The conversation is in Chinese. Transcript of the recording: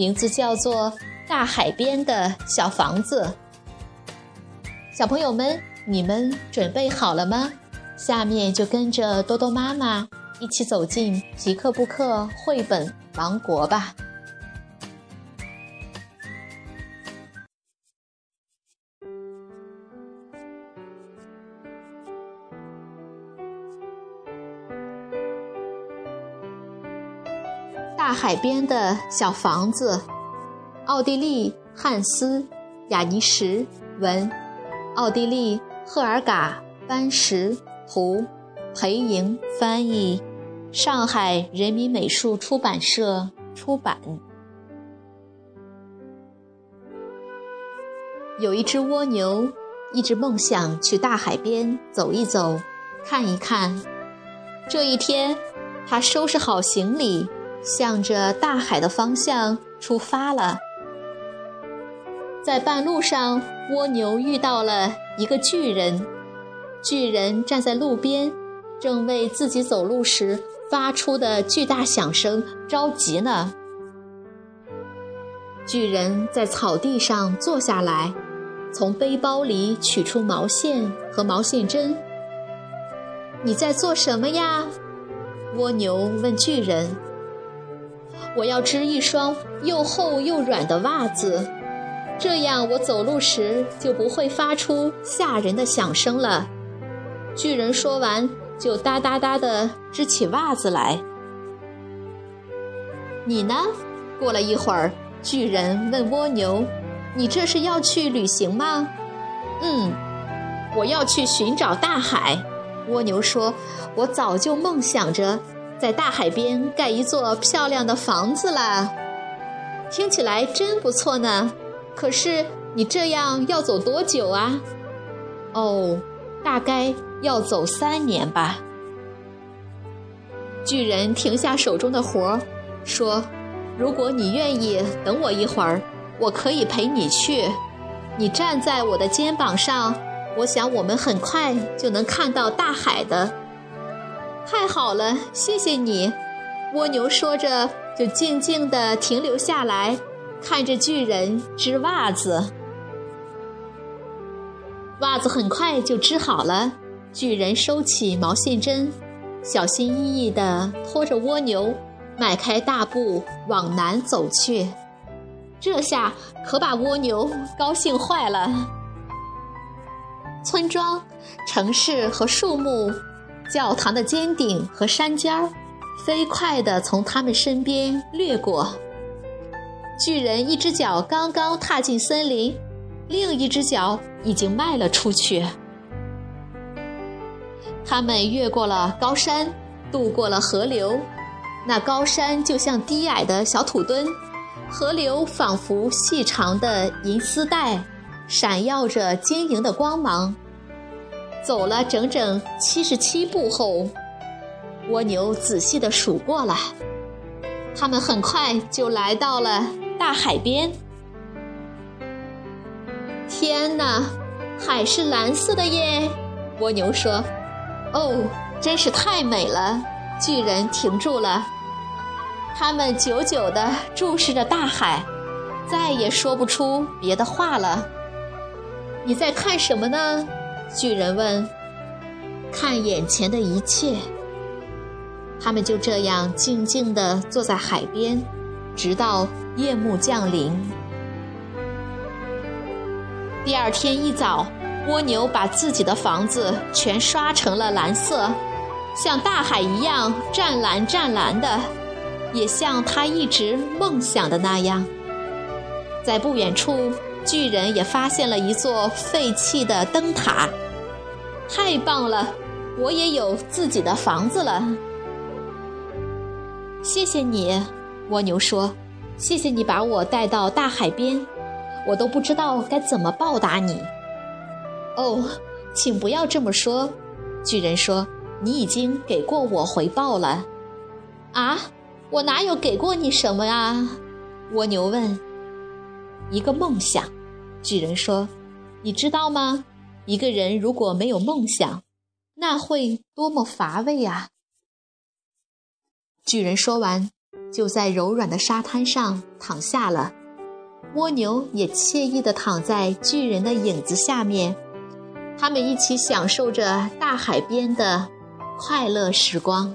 名字叫做《大海边的小房子》。小朋友们，你们准备好了吗？下面就跟着多多妈妈一起走进皮克布克绘本王国吧。大海边的小房子，奥地利汉斯·雅尼什文，奥地利赫尔嘎·班什图，裴莹翻译，上海人民美术出版社出版。有一只蜗牛，一直梦想去大海边走一走，看一看。这一天，他收拾好行李。向着大海的方向出发了。在半路上，蜗牛遇到了一个巨人。巨人站在路边，正为自己走路时发出的巨大响声着急呢。巨人在草地上坐下来，从背包里取出毛线和毛线针。“你在做什么呀？”蜗牛问巨人。我要织一双又厚又软的袜子，这样我走路时就不会发出吓人的响声了。巨人说完，就哒哒哒地织起袜子来。你呢？过了一会儿，巨人问蜗牛：“你这是要去旅行吗？”“嗯，我要去寻找大海。”蜗牛说：“我早就梦想着。”在大海边盖一座漂亮的房子啦，听起来真不错呢。可是你这样要走多久啊？哦，大概要走三年吧。巨人停下手中的活儿，说：“如果你愿意等我一会儿，我可以陪你去。你站在我的肩膀上，我想我们很快就能看到大海的。”太好了，谢谢你。蜗牛说着，就静静地停留下来，看着巨人织袜子。袜子很快就织好了，巨人收起毛线针，小心翼翼地拖着蜗牛，迈开大步往南走去。这下可把蜗牛高兴坏了。村庄、城市和树木。教堂的尖顶和山尖儿，飞快地从他们身边掠过。巨人一只脚刚刚踏进森林，另一只脚已经迈了出去。他们越过了高山，渡过了河流。那高山就像低矮的小土墩，河流仿佛细长的银丝带，闪耀着晶莹的光芒。走了整整七十七步后，蜗牛仔细地数过了。他们很快就来到了大海边。天哪，海是蓝色的耶！蜗牛说：“哦，真是太美了。”巨人停住了。他们久久地注视着大海，再也说不出别的话了。你在看什么呢？巨人问：“看眼前的一切。”他们就这样静静地坐在海边，直到夜幕降临。第二天一早，蜗牛把自己的房子全刷成了蓝色，像大海一样湛蓝湛蓝的，也像他一直梦想的那样。在不远处。巨人也发现了一座废弃的灯塔，太棒了！我也有自己的房子了。谢谢你，蜗牛说。谢谢你把我带到大海边，我都不知道该怎么报答你。哦，请不要这么说。巨人说：“你已经给过我回报了。”啊，我哪有给过你什么啊？蜗牛问。一个梦想，巨人说：“你知道吗？一个人如果没有梦想，那会多么乏味啊！”巨人说完，就在柔软的沙滩上躺下了。蜗牛也惬意地躺在巨人的影子下面，他们一起享受着大海边的快乐时光。